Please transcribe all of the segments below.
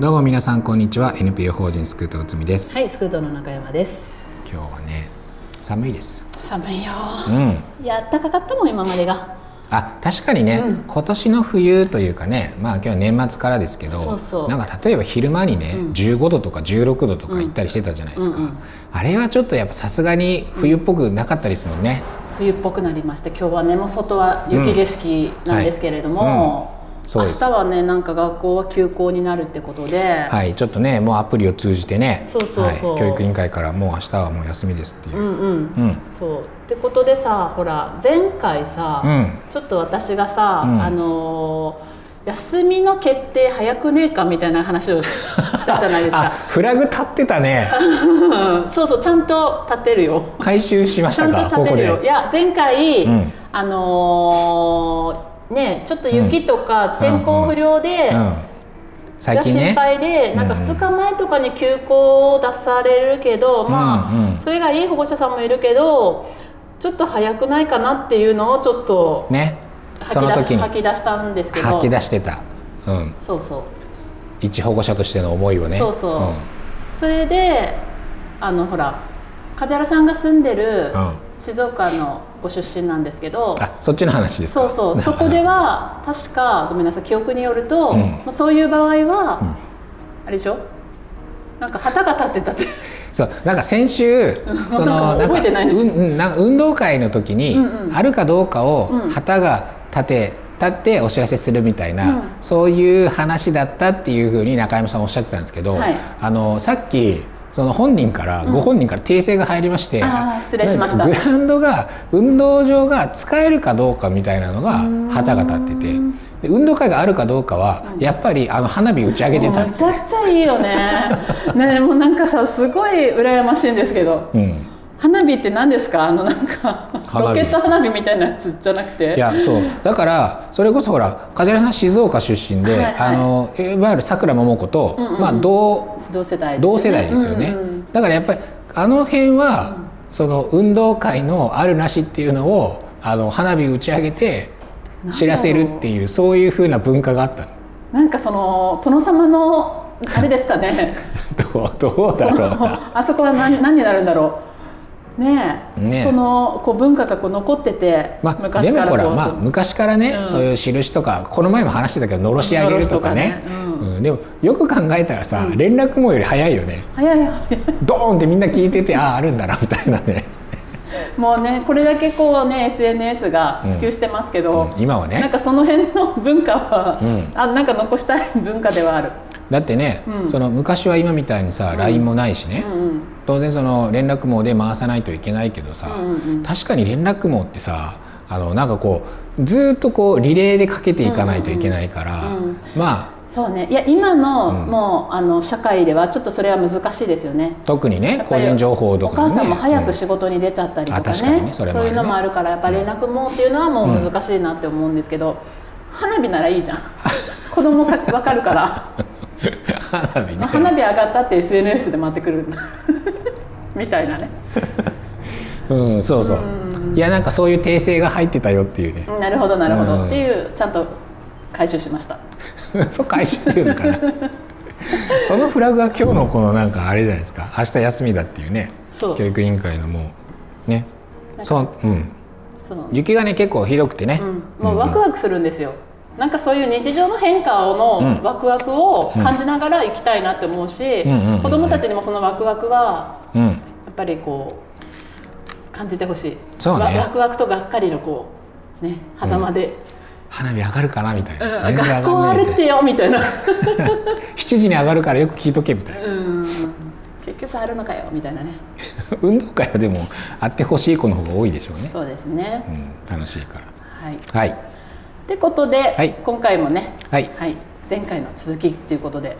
どうも皆さんこんにちは。NPO 法人スクートうつみです、はい、スクートの中山です。今日はね寒いです。寒いよ。うん。いや、暖かかったもん、今までが。あ確かにね、うん。今年の冬というかねまあ今日は年末からですけどそうそう。なんか例えば昼間にね、15度とか16度とか行ったりしてたじゃないですか、うんうん。あれはちょっとやっぱさすがに冬っぽくなかったですもんね、冬っぽくなりまして、今日はね、もう外は雪景色なんですけれども。うん。はい明日はね、なんか学校は休校になるってことで。はいちょっとねもうアプリを通じてねそうそうそう。はい教育委員会からもう明日はもう休みですっていう。う、んうん。うん。そう。ってことでさほら前回さ、うん。ちょっと私がさ、うん。あのー休みの決定早くねえかみたいな話をしたじゃないですあかフラグ立ってたね。う んそうそうちゃんと立てるよ。回収しましちゃんと立てるよ。いで。や前回、うん。あのーねちょっと雪とか天候不良で、うん最近心ね配でなんかうんうん。2日前とかに休校を出されるけど、まあ、うん。うんそれがいい保護者さんもいるけどちょっと早くないかなっていうのをちょっとね。そ吐き出の時に。吐き出したんですけど。吐き出してた、うん、そうそう。一保護者としての思いをね。そうそう。それであのほら梶原さんが住んでるうん静岡のご出身なんですけど、あそっちの話ですか？そうそうそこでは確かごめんなさい記憶によると、うん。まあそういう場合は、ん。あれでしょ？なんか旗が立ってたって。そうなんか先週そのなんか覚えてないんです。うんうんなんか運動会の時に、うんうん。あるかどうかをうん。旗が立て立ってお知らせするみたいな、うん。そういう話だったっていうふうに中山さんおっしゃってたんですけど、はい。あのさっきその本人から、ご本人から訂正が入りまして、あー失礼しました。グラウンドが運動場が使えるかどうかみたいなのが旗が立っててで運動会があるかどうかは、やっぱりあの花火打ち上げてためちゃくちゃいいよね。ねもうなんかさすごい羨ましいんですけど。うん花火って何ですか？あのなんかロケット花火みたいなやつじゃなくて？いやそう。だからそれこそほら梶原さん静岡出身で、はいはい。あのいわゆるさくらももこと、まあ同同世代ですよね。同世代ですよね、うんうんだからやっぱりあの辺は、その運動会のあるなしっていうのをあの花火打ち上げて知らせるっていうそういう風な文化があったの。なんかその殿様のあれですかね。どうどうだろうな。あそこは何何になるんだろうねえねえ。そのこう文化がこう残ってて、まあ、昔でもほら、まあ、昔からね、うん。そういう印とかこの前も話してたけどのろし上げるとかね。のろしとかね。うん。でもよく考えたらさ、連絡網より早いよね。早い早い。ドーンってみんな聞いててあああるんだなみたいなね、もうねこれだけこうね SNS が普及してますけど、うん。今はね。なんかその辺の文化は、うん。あなんか残したい文化ではある。だってね、うん。その昔は今みたいにさ、LINE もないしね、うんうん。当然その連絡網で回さないといけないけどさ、うんうんうん。確かに連絡網ってさあのなんかこうずーっとこうリレーでかけていかないといけないから、うんうん。まあそうね。いや今の、うん。もうあの社会ではちょっとそれは難しいですよね。特にね個人情報とか、ね、お母さんも早くうん仕事に出ちゃったりとかね,、ねそいうのもあるからやっぱ連絡網っていうのはもう難しいなって思うんですけど、花火ならいいじゃん。子供か分かるから。花火ね。花火上がったって SNS で回ってくる みたいなね。うんそうそう、いやなんかそういう訂正が入ってたよっていうね、なるほどなるほど、うん。っていうちゃんと回収しました そう回収っていうのかな。そのフラグが今日のこのなんかあれじゃないですか。明日休みだっていうね。そう。教育委員会のもうね。そううん。そう、雪がね結構ひどくてね、うん、もうワクワクするんですよ、なんかそういう日常の変化のワクワクを感じながら行きたいなって思うし、うんうんうんうん。子供たちにもそのワクワクはうん。やっぱりこう感じてほしい。そうね。わワクワクとがっかりのこうね狭間で、花火上がるかなみたいな、うん。学校あるったてよみたいな。7 時に上がるからよく聞いとけみたいな。うん。結局あるのかよみたいなね。運動会はでもあってほしい子の方が多いでしょうね、そうですね、うん、楽しいから。はい。はい。ってことで、はい。今回もね、はい。はい、前回の続きっていうことで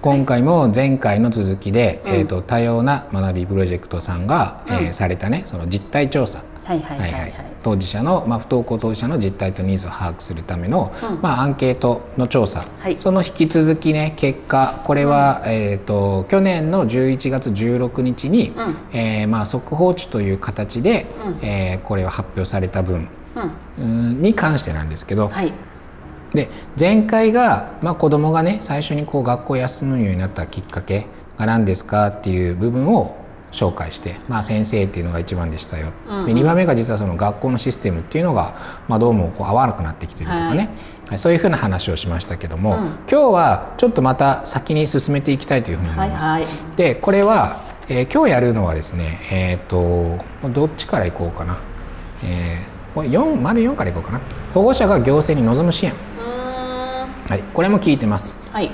今回も前回の続きで、えー、と多様な学びプロジェクトさんが、えーされたねその実態調査。当事者の、まあ、不登校当事者の実態とニーズを把握するための、うん。まあ、アンケートの調査、はい。その引き続きね結果これは、えー、と去年の11月16日に、うん。えーまあ、速報値という形で、うん。えーこれは発表された分うんうん。に関してなんですけど、はいで前回が、まあ、子どもがね最初にこう学校を休むようになったきっかけが何ですかっていう部分を紹介して、まあ、先生っていうのが一番でしたよ、うんうん。で2番目が実はその学校のシステムっていうのが、まあ、どうもこう合わなくなってきてるとかね、はい。そういうふうな話をしましたけども、うん。今日はちょっとまた先に進めていきたいというふうに思ます。はいいはい。でこれは、えー今日やるのはですねえっ、とどっちからいこうかな、えー、これ4丸4からいこうかな。保護者が行政に望む支援、はい、これも聞いてます。はい。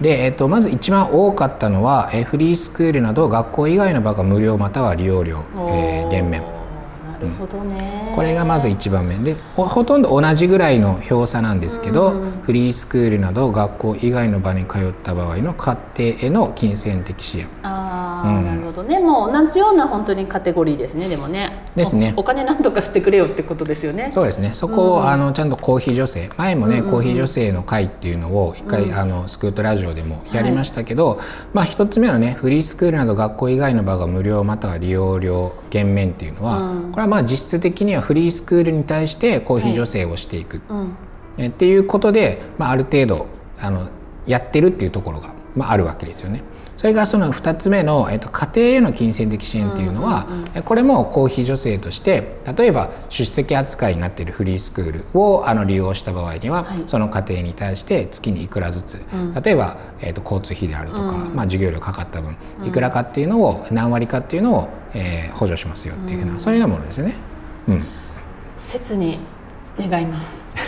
で、えっと、まず一番多かったのは、えーフリースクールなど学校以外の場が無料または利用料、えー減免。なるほどね、これがまず1番目。でほほとんど同じぐらいの票差なんですけど、うん。フリースクールなど学校以外の場に通った場合の家庭への金銭的支援なるほどね。もう同じような本当にカテゴリーですねでもね。ですね。おお金なんとかしてくれよってことですよね。そうですね。そこを、うん。あのちゃんと公費助成前もね、うんうんうん。公費助成の会っていうのを一回、うん。あのスクートラジオでもやりましたけど、まあ一つ目のねフリースクールなど学校以外の場が無料または利用料減免っていうのは、うん。これはまあ実質的にはフリースクールに対して公費助成をしていく、うん。えっていうことで、まあ、ある程度あのやってるっていうところが、まあ、あるわけですよね。それがその2つ目の、えっと、家庭への金銭的支援っていうのは、うんうんえこれも公費助成として例えば出席扱いになっているフリースクールをあの利用した場合には、はい。その家庭に対して月にいくらずつ、ん。例えば、えっと、交通費であるとか、うん。まあ、授業料かかった分いくらかっていうのを何割かっていうのを、えー補助しますよっていうふうな、うん。そういうようなものですよね。切に願います。うん、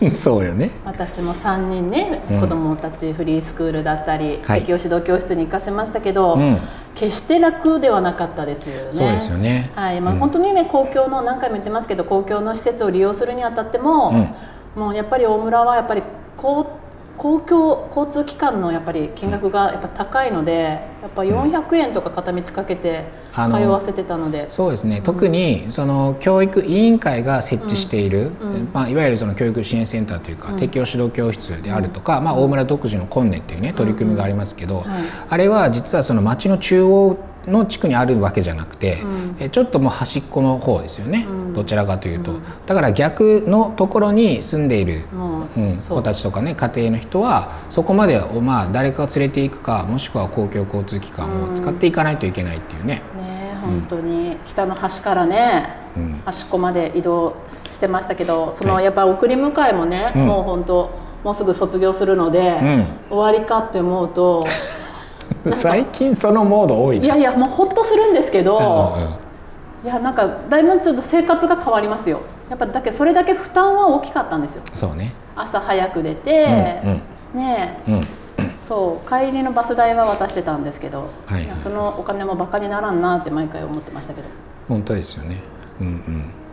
そうよね。私も3人ね、うん。子供たちフリースクールだったり、はい。適応指導教室に行かせましたけど、うん。決して楽ではなかったですよね。そうですよね。はい。まあうん本当にね公共の何回も言ってますけど公共の施設を利用するにあたっても、もうやっぱり大村はやっぱり公公共交通機関のやっぱり金額がやっぱ高いのでやっぱ400円とか片道かけて通わせてたので、そうですね、特にその教育委員会が設置している、うん。うん。まあ、いわゆるその教育支援センターというか、うん。適応指導教室であるとか、まあ、大村独自のコンネっていうね取り組みがありますけど、はい。あれは実はその町の中央の地区にあるわけじゃなくて、うん。えちょっともう端っこの方ですよね、うん。どちらかというと、うん。だから逆のところに住んでいるもう、うん、子たちとかね家庭の人はそこまでをまあ誰かが連れていくかもしくは公共交通機関を使っていかないといけないっていうね。ね本当に。北の端からね、うん。端っこまで移動してましたけどそのはい。やっぱ送り迎えもね、うん。もう本当もうすぐ卒業するので、終わりかって思うと 最近そのモード多いね。いやいやもうほっとするんですけど、うんうんいやなんかだいぶちょっと生活が変わりますよ。やっぱだけそれだけ負担は大きかったんですよ。そうね。朝早く出て、うんねえ。うん。うんそう帰りのバス代は渡してたんですけど、はい。いやそのお金もバカにならんなって毎回思ってましたけど。本当ですよね。うん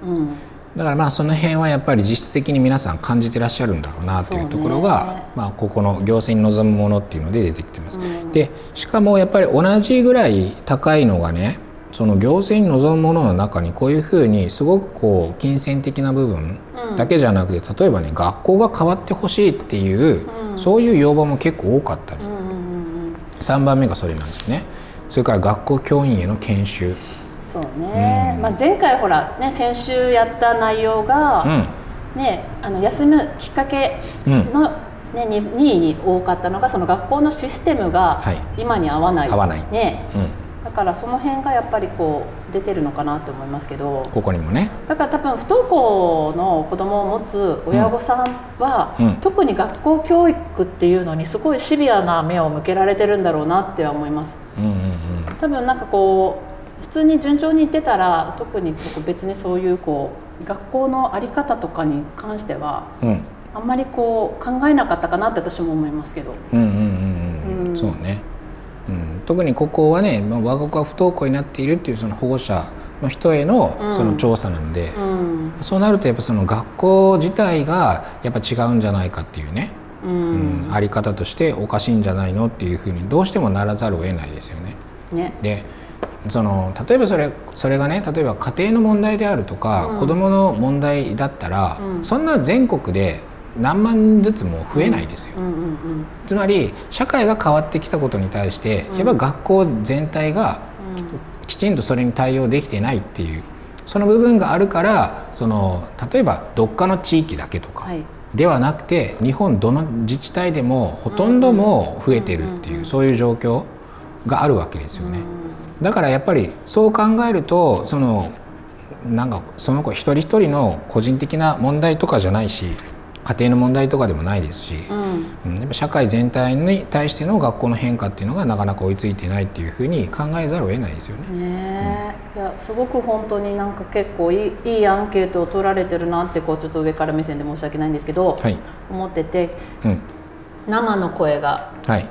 うん。うんだからまあその辺はやっぱり実質的に皆さん感じてらっしゃるんだろうなというところが、ね。まあここの行政に望むものっていうので出てきてます。うん。でしかもやっぱり同じぐらい高いのがねその行政に望むものの中にこういうふうにすごくこう金銭的な部分だけじゃなくて例えばね学校が変わってほしいっていう、うん。そういう要望も結構多かったり、うんうんうんうん。3番目がそれなんですよね。それから学校教員への研修、そうね、うん。まあ、前回ほらね先週やった内容が、うん。ねあの休むきっかけの、ね、に2位に多かったのがその学校のシステムがはい。今に合わない、合わない。ね、うん、だからその辺がやっぱりこう出てるのかなと思いますけど。ここにもね。だから多分不登校の子供を持つ親御さんは、うん。特に学校教育っていうのにすごいシビアな目を向けられてるんだろうなっては思います。うんうん。多分なんかこう普通に順調に行ってたら特に僕別にそういうこう学校の在り方とかに関してはうん。うんあんまりこう考えなかったかなって私も思いますけど。うんうんうんうん、うん。そうね、うん、特にここはね、まあ、我が子が不登校になっているっていうその保護者の人へのうん。その調査なんで、うん。そうなるとやっぱその学校自体がやっぱ違うんじゃないかっていうね、ううんん。あり方としておかしいんじゃないのっていうふうにどうしてもならざるを得ないですよね。ね。で、その例えばそれそれがね例えば家庭の問題であるとか、うん、子どもの問題だったら、うん、そんな全国で何万ずつも増えないですよ、つまり社会が変わってきたことに対して、やっぱ学校全体がきちんとそれに対応できてないっていうその部分があるからその例えばどっかの地域だけとか、はい。ではなくて日本どの自治体でもほとんども増えてるっていうそういう状況があるわけですよね。だからやっぱりそう考えるとそのなんかその子一人一人の個人的な問題とかじゃないし家庭の問題とかでもないですし、うん、やっぱ社会全体に対しての学校の変化っていうのがなかなか追いついてないっていうふうに考えざるを得ないですよね。ねうん、いやすごく本当になんか結構いいいいアンケートを取られてるなってこうちょっと上から目線で申し訳ないんですけど、はい、思ってて、うん、生の声が。はい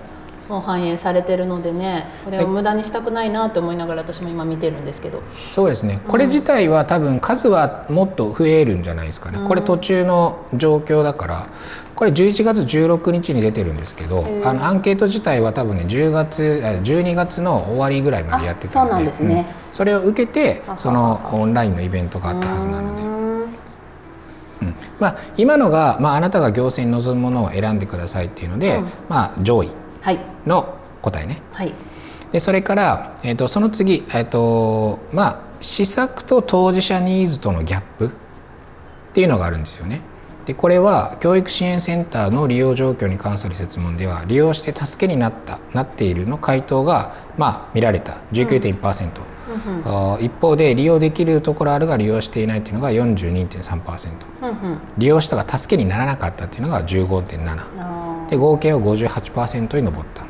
も反映されてるのでねこれを無駄にしたくないなと思いながら私も今見てるんですけど。そうですね。これ自体は多分数はもっと増えるんじゃないですかね、うん、これ途中の状況だからこれ11月16日に出てるんですけどあのアンケート自体は多分ね10月12月の終わりぐらいまでやってたのでそうなんですね、うん、それを受けてそのオンラインのイベントがあったはずなので。うん。まあ、今のが、まあ、あなたが行政に望むものを選んでくださいっていうので、うん、まあ、上位の答えね。はい、でそれから、えーと、その次、えーとまあ、施策と当事者ニーズとのギャップっていうのがあるんですよね。でこれは教育支援センターの利用状況に関する設問では利用して助けになったなっているの回答が、まあ、見られた。19.1%、うん、一方で利用できるところあるが利用していないというのが42.3%、うん、利用したが助けにならなかったっていうのが15.7%。で合計は58%に上った。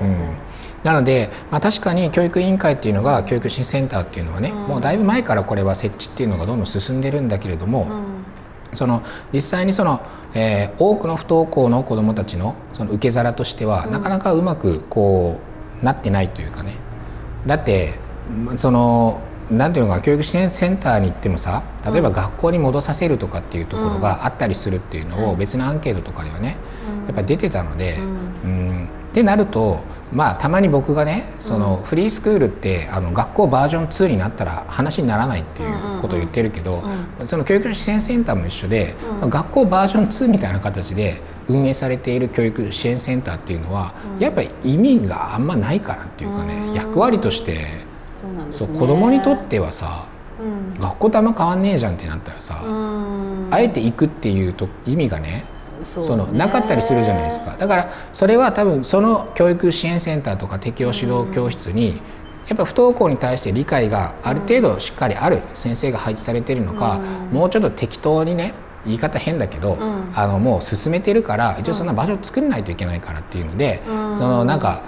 うん、なので、まあ、確かに教育委員会っていうのが教育支援センターっていうのはね、うん、もうだいぶ前からこれは設置っていうのがどんどん進んでるんだけれども、うん、その実際にその、えー、多くの不登校の子どもたちのその受け皿としては、なかなかうまくこうなってないというかね。だってそのなんていうのか教育支援センターに行ってもさ例えば学校に戻させるとかっていうところがあったりするっていうのを別のアンケートとかではねやっぱり出てたので、うん、ってなるとまあたまに僕がねそのフリースクールってあの学校バージョン2になったら話にならないっていうことを言ってるけど、その教育支援センターも一緒で、学校バージョン2みたいな形で運営されている教育支援センターっていうのは、やっぱり意味があんまないかなっていうかね、役割としてそう、ね、子供にとってはさ、うん、学校とあんま変わんねえじゃんってなったらさ、あえて行くっていうと意味がねそのなかったりするじゃないですか。だからそれは多分その教育支援センターとか適応指導教室に、やっぱ不登校に対して理解がある程度しっかりある先生が配置されてるのか、もうちょっと適当にね言い方変だけど、うん、あのもう進めてるから一応そんな場所を作らないといけないからっていうので、うん、そのなんか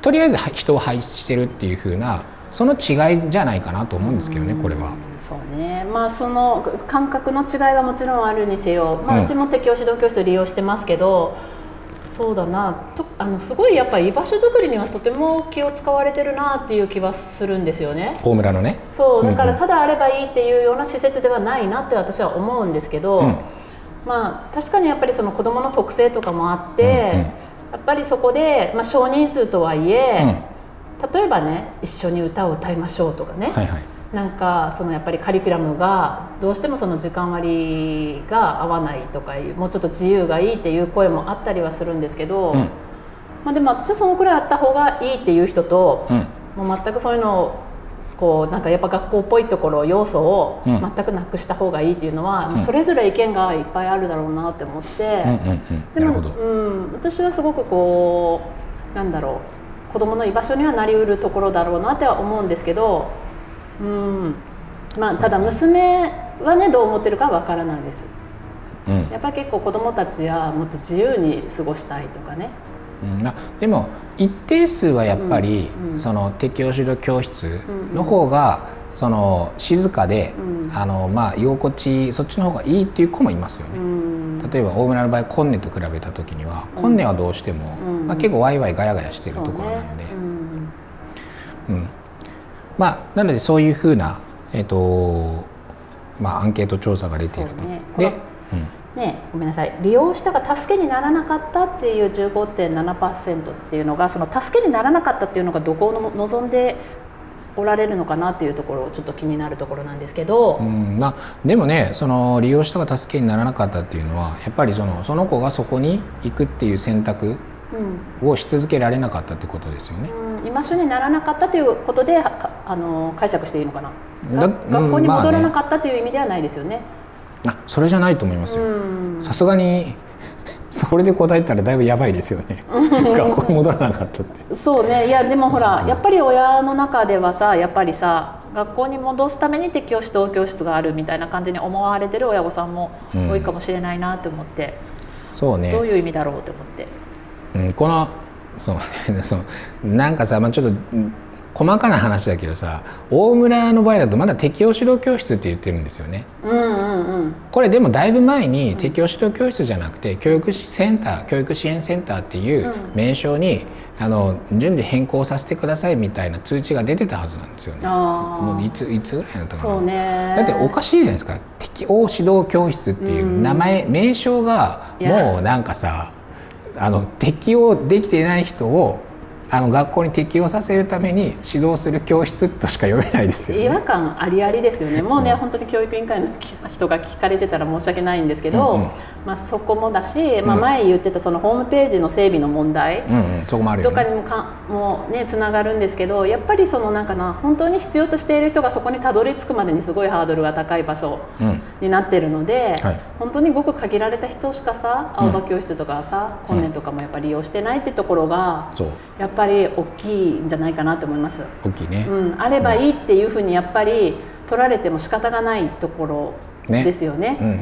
とりあえず人を配置してるっていう風なその違いじゃないかなと思うんですけどね、これは。そうね、まあその感覚の違いはもちろんあるにせよ、まあ、うちも適応指導教室利用してますけど、うん、そうだな。とあのすごいやっぱり居場所作りにはとても気を使われてるなっていう気はするんですよね。大村のね。そう。だからただあればいいっていうような施設ではないなって私は思うんですけど、うん、まあ確かにやっぱりその子どもの特性とかもあって、うんうん、やっぱりそこで、まあ、少人数とはいえ、例えばね一緒に歌を歌いましょうとかね、はいはい、なんかそのやっぱりカリキュラムがどうしてもその時間割が合わないとかいうもうちょっと自由がいいっていう声もあったりはするんですけど、うん、まあ、でも私はそのくらいあった方がいいっていう人と、うん、もう全くそういうのをこうなんかやっぱ学校っぽいところ要素を全くなくした方がいいっていうのは、うん、それぞれ意見がいっぱいあるだろうなって思って、でも、うん、私はすごくこうなんだろう子どもの居場所にはなりうるところだろうなっては思うんですけどうん。まあただ娘はねどう思ってるかわからないです、うん、やっぱり結構子どもたちはもっと自由に過ごしたいとかね、うん、でも一定数はやっぱり、うんうん、その適応指導教室の方が、その静かで、あのまあ居心地そっちの方がいいっていう子もいますよね。例えば大村の場合コンネと比べた時には、コンネはどうしても、まあ、結構ワイワイガヤガヤしてるところなので。うん。まあ、なのでそういうふうな、えーとまあ、アンケート調査が出ていると。ね、で、うん、ね、ごめんなさい。利用したが助けにならなかったっていう15.7%っていうのがその助けにならなかったっていうのがどこを望んでおられるのかなっていうところちょっと気になるところなんですけど、うん。まあ、でもねその利用したが助けにならなかったっていうのはやっぱりそのその子がそこに行くっていう選択をし続けられなかったってことですよね。うん、居場所にならなかったということであの解釈していいのかな。学校に戻らなかったという意味ではないですよね。まあ、ね、あそれじゃないと思いますよ。さすがにそれで答えたらだいぶやばいですよね。学校に戻らなかったって。そうね。いやでもほら、やっぱり親の中ではさやっぱりさ学校に戻すために適応指導教室があるみたいな感じに思われてる親御さんも多いかもしれないなと思って、うん、そうね。どういう意味だろうと思って、うん、このそう そのなんかさ、まあ、ちょっと細かな話だけどさ大村の場合だとまだ適応指導教室って言ってるんですよね。うんうんうん、これでもだいぶ前に適応指導教室じゃなくて教育センター教育支援センターっていう名称に、あの順次変更させてくださいみたいな通知が出てたはずなんですよね。もういついつぐらいだったかな。ね、だっておかしいじゃないですか適応指導教室っていう名前、名称がもうなんかさあの適応できていない人をあの学校に適応させるために指導する教室としか読めないですよ、ね、違和感ありありですよね。もうね、うん、本当に教育委員会の人が聞かれてたら申し訳ないんですけど、うんうん、まあ、そこもだし、まあ、前言ってたそのホームページの整備の問題とかにもかもねつながるんですけどやっぱりそのなんかな本当に必要としている人がそこにたどり着くまでにすごいハードルが高い場所になってるので、うんはい、本当にごく限られた人しかさ青葉教室とかさ、うん、年とかもやっぱり利用してないってところが、やっぱり大きいんじゃないかなと思います。大きいね、うん、あればいいっていうふうにやっぱり取られても仕方がないところですよね。うんう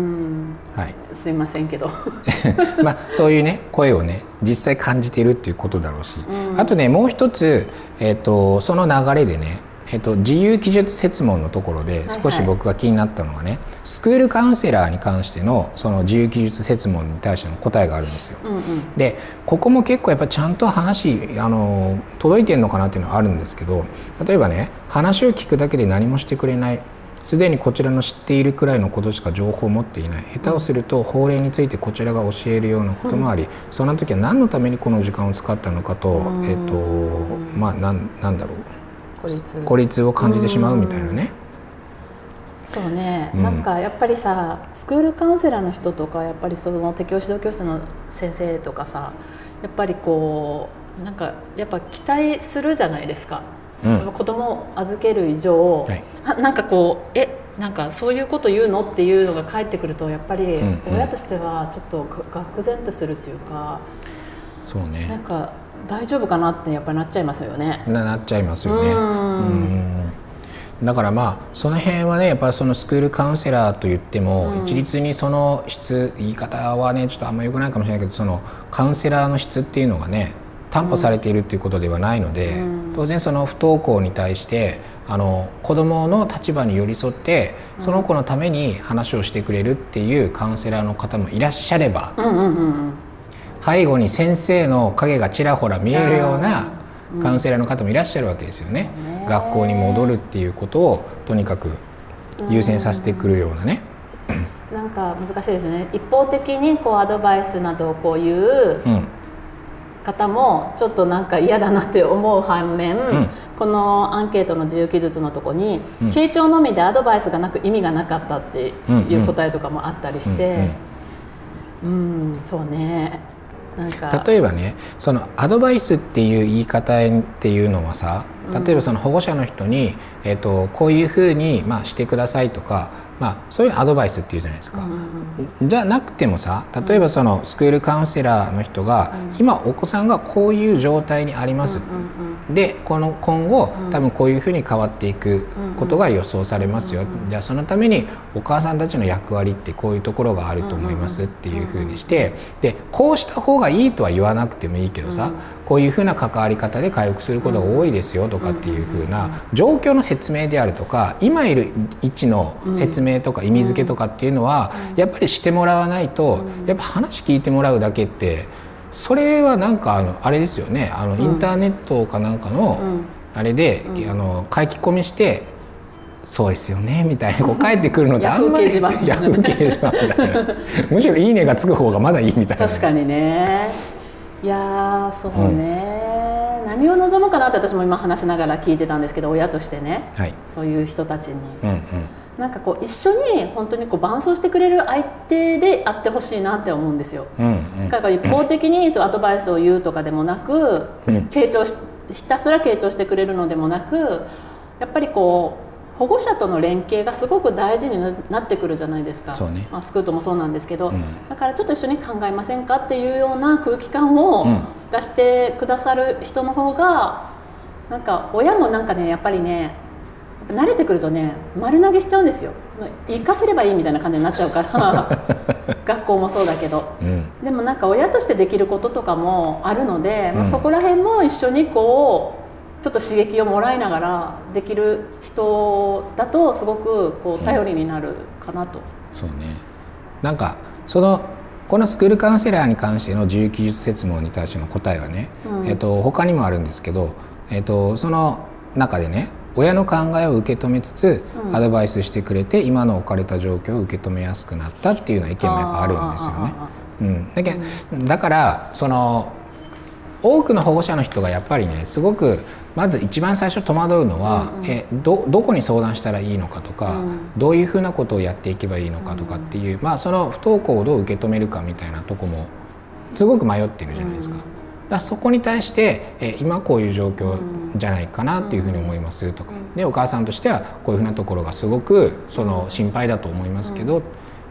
ん。はい、すいませんけど。まあそういうね声をね実際感じているっていうことだろうし、うん、あとねもう一つ、えーと、その流れでねえっと、自由記述設問のところで少し僕が気になったのはね、はいはい、スクールカウンセラーに関してのその自由記述設問に対しての答えがあるんですよ。うんうん、でここも結構やっぱちゃんと話あの届いてるのかなっていうのはあるんですけど例えばね話を聞くだけで何もしてくれない。すでにこちらの知っているくらいのことしか情報を持っていない。下手をすると法令についてこちらが教えるようなこともあり、うん、そんな時は何のためにこの時間を使ったのかと、えっ、ー、とまあなんなんだろう孤立。を感じてしまうみたいなね。そうね、うん、なんかやっぱりさスクールカウンセラーの人とかやっぱりその適応指導教室の先生とかさやっぱりこうなんかやっぱ期待するじゃないですか。うん、子供を預ける以上、はい、なんかこうえなんかそういうこと言うのっていうのが返ってくるとやっぱり親としてはちょっと愕然とするっていうか、そうね。なんか大丈夫かなってやっぱりなっちゃいますよね。なっちゃいますよね。うん。だからまあその辺はねやっぱそのスクールカウンセラーと言っても、うん、一律にその質言い方はねちょっとあんまよくないかもしれないけどそのカウンセラーの質っていうのがね担保されているっていうことではないので、当然その不登校に対してあの子どもの立場に寄り添ってその子のために話をしてくれるっていうカウンセラーの方もいらっしゃれば、背後に先生の影がちらほら見えるようなカウンセラーの方もいらっしゃるわけですよね。学校に戻るっていうことをとにかく優先させてくるようなね。なんか難しいですね。一方的にこうアドバイスなどをこういう、うん。方もちょっとなんか嫌だなって思う反面、うん、このアンケートの自由記述のとこに、うん、傾聴のみでアドバイスがなく意味がなかったっていう答えとかもあったりして、うん、うん、そうね例えばねそのアドバイスっていう言い方っていうのはさ例えばその保護者の人に、えーと、こういうふうに、まあ、してくださいとか、まあ、そういうのアドバイスっていうじゃないですか、うん、じゃなくてもさ例えばそのスクールカウンセラーの人が、うん、今お子さんがこういう状態にあります、うん、でこの今後多分こういうふうに変わっていくことが予想されますよ、じゃあそのためにお母さんたちの役割ってこういうところがあると思いますっていうふうにしてでこうした方がいいとは言わなくてもいいけどさ、こういうふうな関わり方で回復することが多いですよとかっていうふうな状況の説明であるとか今いる位置の説明とか意味付けとかっていうのはやっぱりしてもらわないとやっぱ話聞いてもらうだけってそれはなんかあのあれですよね。あのインターネットかなんかのあれであの書き込みしてそうですよねみたいにこう帰ってくるのってあんまりヤフー掲示板。みたいなむしろ「いいね」がつく方がまだいいみたいな。確かにね。いやそうね、うん、な何を望むかなって私も今話しながら聞いてたんですけど親としてね、はい、そういう人たちに、うんうん、なんかこう一緒に本当にこう伴走してくれる相手であってほしいなって思うんですよ。うんうん、だから一方的にそうアドバイスを言うとかでもなく、うん、傾聴しひたすら傾聴してくれるのでもなくやっぱりこう保護者との連携がすごく大事になってくるじゃないですか、ね、まあ、スクートもそうなんですけど、うん、だからちょっと一緒に考えませんかっていうような空気感を出してくださる人の方がなんか親もなんかねやっぱりね慣れてくるとね丸投げしちゃうんですよ。行かせればいいみたいな感じになっちゃうから 学校もそうだけど、うん、でもなんか親としてできることとかもあるので、うん、まあ、そこら辺も一緒にこうちょっと刺激をもらいながらできる人だとすごくこう頼りになるかなと。うん、そうね。なんかそのこのスクールカウンセラーに関しての自由記述説問に対しての答えはね、うん、えっと、他にもあるんですけど、えっと、その中でね親の考えを受け止めつつ、うん、アドバイスしてくれて今の置かれた状況を受け止めやすくなったっていうような意見もやっぱあるんですよね。うん、だけだからその多くの保護者の人がやっぱりねすごくまず一番最初戸惑うのは、うんうん、えどどこに相談したらいいのかとか、うん、どういうふうなことをやっていけばいいのかとかっていう、うん、まあその不登校をどう受け止めるかみたいなとこもすごく迷っているじゃないですか。うん、だそこに対してえ今こういう状況じゃないかなっていうふうに思いますとか、でお母さんとしてはこういうふうなところがすごくその心配だと思いますけど、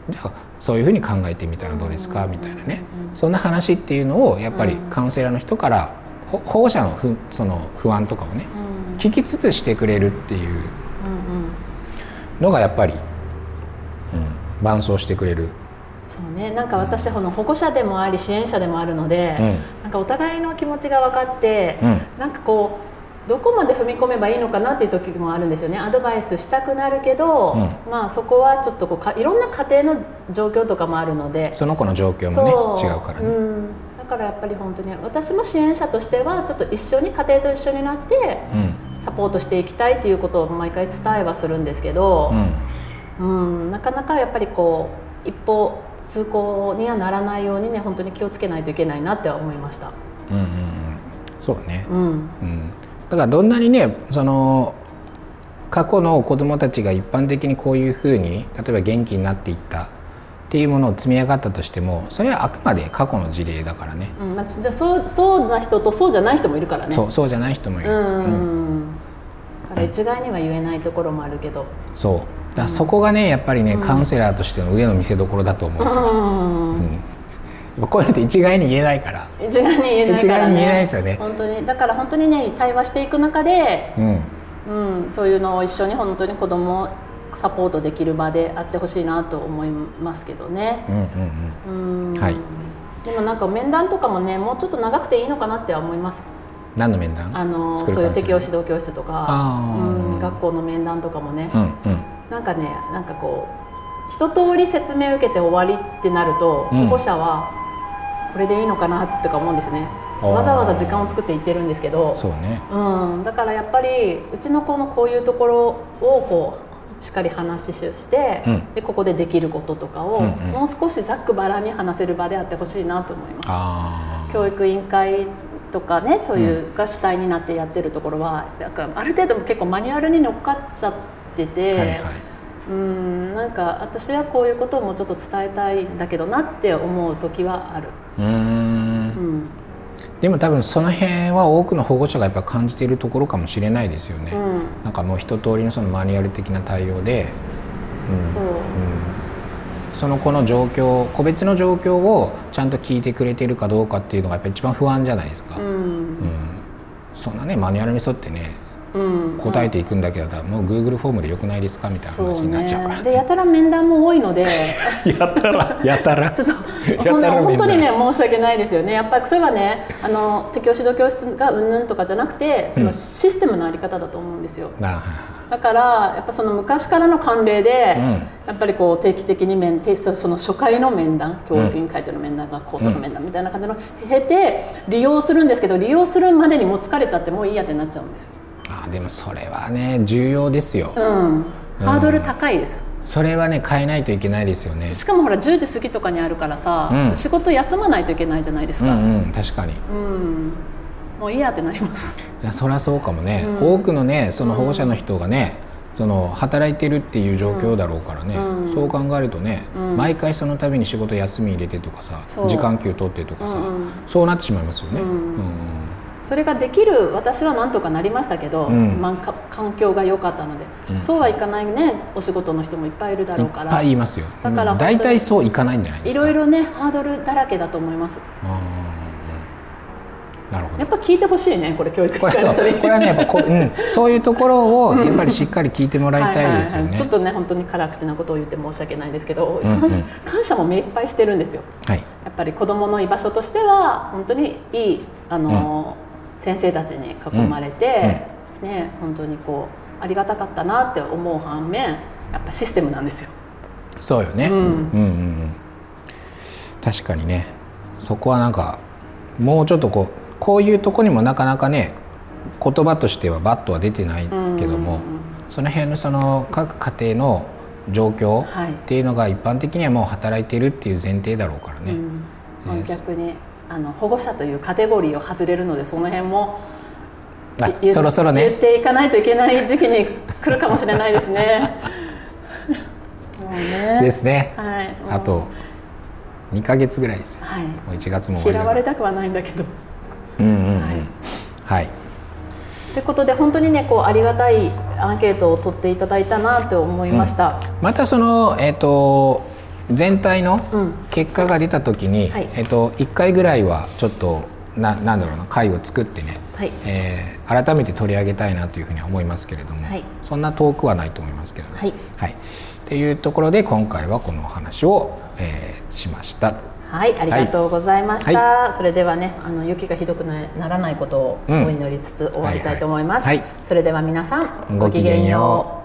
じゃあそういうふうに考えてみたらどうですか？みたいなね、そんな話っていうのをやっぱりカウンセラーの人から保護者のふその不安とかをね、うん、聞きつつしてくれるっていうのがやっぱり、うん、伴走してくれる。そうね、なんか私、うん、保護者でもあり支援者でもあるので、うん、なんかお互いの気持ちが分かって、うん、なんかこうどこまで踏み込めばいいのかなっていう時もあるんですよね。アドバイスしたくなるけど、うん、まあそこはちょっとこうかいろんな家庭の状況とかもあるので。その子の状況もね違うからね、うん、だからやっぱり本当に私も支援者としてはちょっと一緒に家庭と一緒になってサポートしていきたいということを毎回伝えはするんですけど、うん、うん。なかなかやっぱりこう一歩通行にはならないようにね本当に気をつけないといけないなって思いました。うんうんうん、そうね、うん、うん、だからどんなにねその過去の子どもたちが一般的にこういうふうに例えば元気になっていったっていうものを積み上がったとしてもそれはあくまで過去の事例だからね、うん。まあ、そうそうな人とそうじゃない人もいるからね。そうそうじゃない人もいるうん、だから一概には言えないところもあるけど。そうだそこがねやっぱりね、カウンセラーとしての上の見せ所だと思うんですよ、うん。こういうのって一概に言えないから。一概に言えないね、一概に言えないですよね。本当に。だから本当にね対話していく中で、うん。うん、そういうのを一緒に本当に子供サポートできる場であってほしいなと思いますけどね。はい。でもなんか面談とかもねもうちょっと長くていいのかなって思います。何の面談？あのそういう適応指導教室とか、うん、学校の面談とかもね、うんうん、なんかねなんかこう一通り説明を受けて終わりってなると、保護者はこれでいいのかなとか思うんですね。わざわざ時間を作って言ってるんですけどそうね、うん、だからやっぱりうちの子のこういうところをこうしっかり話をして、うん、でここでできることとかを、うんうん、もう少しざっくばらに話せる場であってほしいなと思います。教育委員会とかねそういうが主体になってやってるところは、なんかある程度結構マニュアルに乗っかっちゃってて。はいはい。うんなんか私はこういうことをもうちょっと伝えたいんだけどなって思う時はある。うん。でも多分その辺は多くの保護者がやっぱ感じているところかもしれないですよね、うん、なんかもう一通りのそのマニュアル的な対応で、うん、そう、うん、その子の状況個別の状況をちゃんと聞いてくれてるかどうかっていうのがやっぱ一番不安じゃないですか、うん、うん、そんなねマニュアルに沿ってね答えていくんだけど、もう Google フォームでよくないですかみたいな話になっちゃうから、ね、でやたら面談も多いので。やたら？やたら？ちょっと本当にね申し訳ないですよね。やっぱりそれはねあの適応指導教室がうんぬんとかじゃなくてそのシステムのあり方だと思うんですよ、うん、だからやっぱその昔からの慣例で、うん、やっぱりこう定期的に面その初回の面談教育委員会との面談、学校との面談みたいな感じの経て利用するんですけど利用するまでにもう疲れちゃってもういいやってなっちゃうんですよあでもそれはね重要ですよ、うん、ハードル高いです、うん、それはね変えないといけないですよね。しかもほら10時過ぎとかにあるからさ、うん、仕事休まないといけないじゃないですか、うんうん、確かに、うん、もういいやってなります。いやそりゃそうかもね、うん、多くのねその保護者の人がね、その働いてるっていう状況だろうからね、うん、そう考えるとね、うん、毎回その度に仕事休み入れてとかさ時間給取ってとかさ、うん、そうなってしまいますよね。それができる私はなんとかなりましたけど、まあ、環境が良かったので、そうはいかないねお仕事の人もいっぱいいるだろうから。いっぱいいますよ。だから大体そういかないんじゃないですか。いろいろねハードルだらけだと思います。なるほどやっぱ聞いてほしいねこれ教育これそう。これはねやっぱこ、うん、そういうところをやっぱりしっかり聞いてもらいたいですよね。ちょっとね本当に辛口なことを言って申し訳ないですけど、うんうん、感謝感謝も目いっぱいしてるんですよ、はい、やっぱり子どもの居場所としては本当にいいあの、うん、先生たちに囲まれて、うん、ね本当にこうありがたかったなって思う反面やっぱシステムなんですよ。そうよね、うん、うんうんうん。確かにね。そこはなんかもうちょっとこうこういうとこにもなかなかね言葉としてはバットは出てないけども、その辺のその各家庭の状況っていうのが一般的にはもう働いてるっていう前提だろうからね。うん、逆にあの保護者というカテゴリーを外れるのでその辺もそろそろね。言っていかないといけない時期に来るかもしれないですね。もうね。ですね。はい、あと2か月ぐらいです。はい、もう1月も嫌われたくはないんだけど。うんうんうん、はい、はいということで本当にねこうありがたいアンケートを取っていただいたなと思いました、うん、またその、えーと、全体の結果が出た時に、うんはい、えーと、1回ぐらいはちょっとななんだろうな会を作ってね、はい。えー、改めて取り上げたいなというふうに思いますけれども、はい、そんな遠くはないと思いますけどね。はい、はい、っていうところで今回はこのお話を、えー、しました。はい、ありがとうございました。はい、それではね、あの雪がひどくならないことをお祈りつつ終わりたいと思います。それでは皆さんごきげんよう。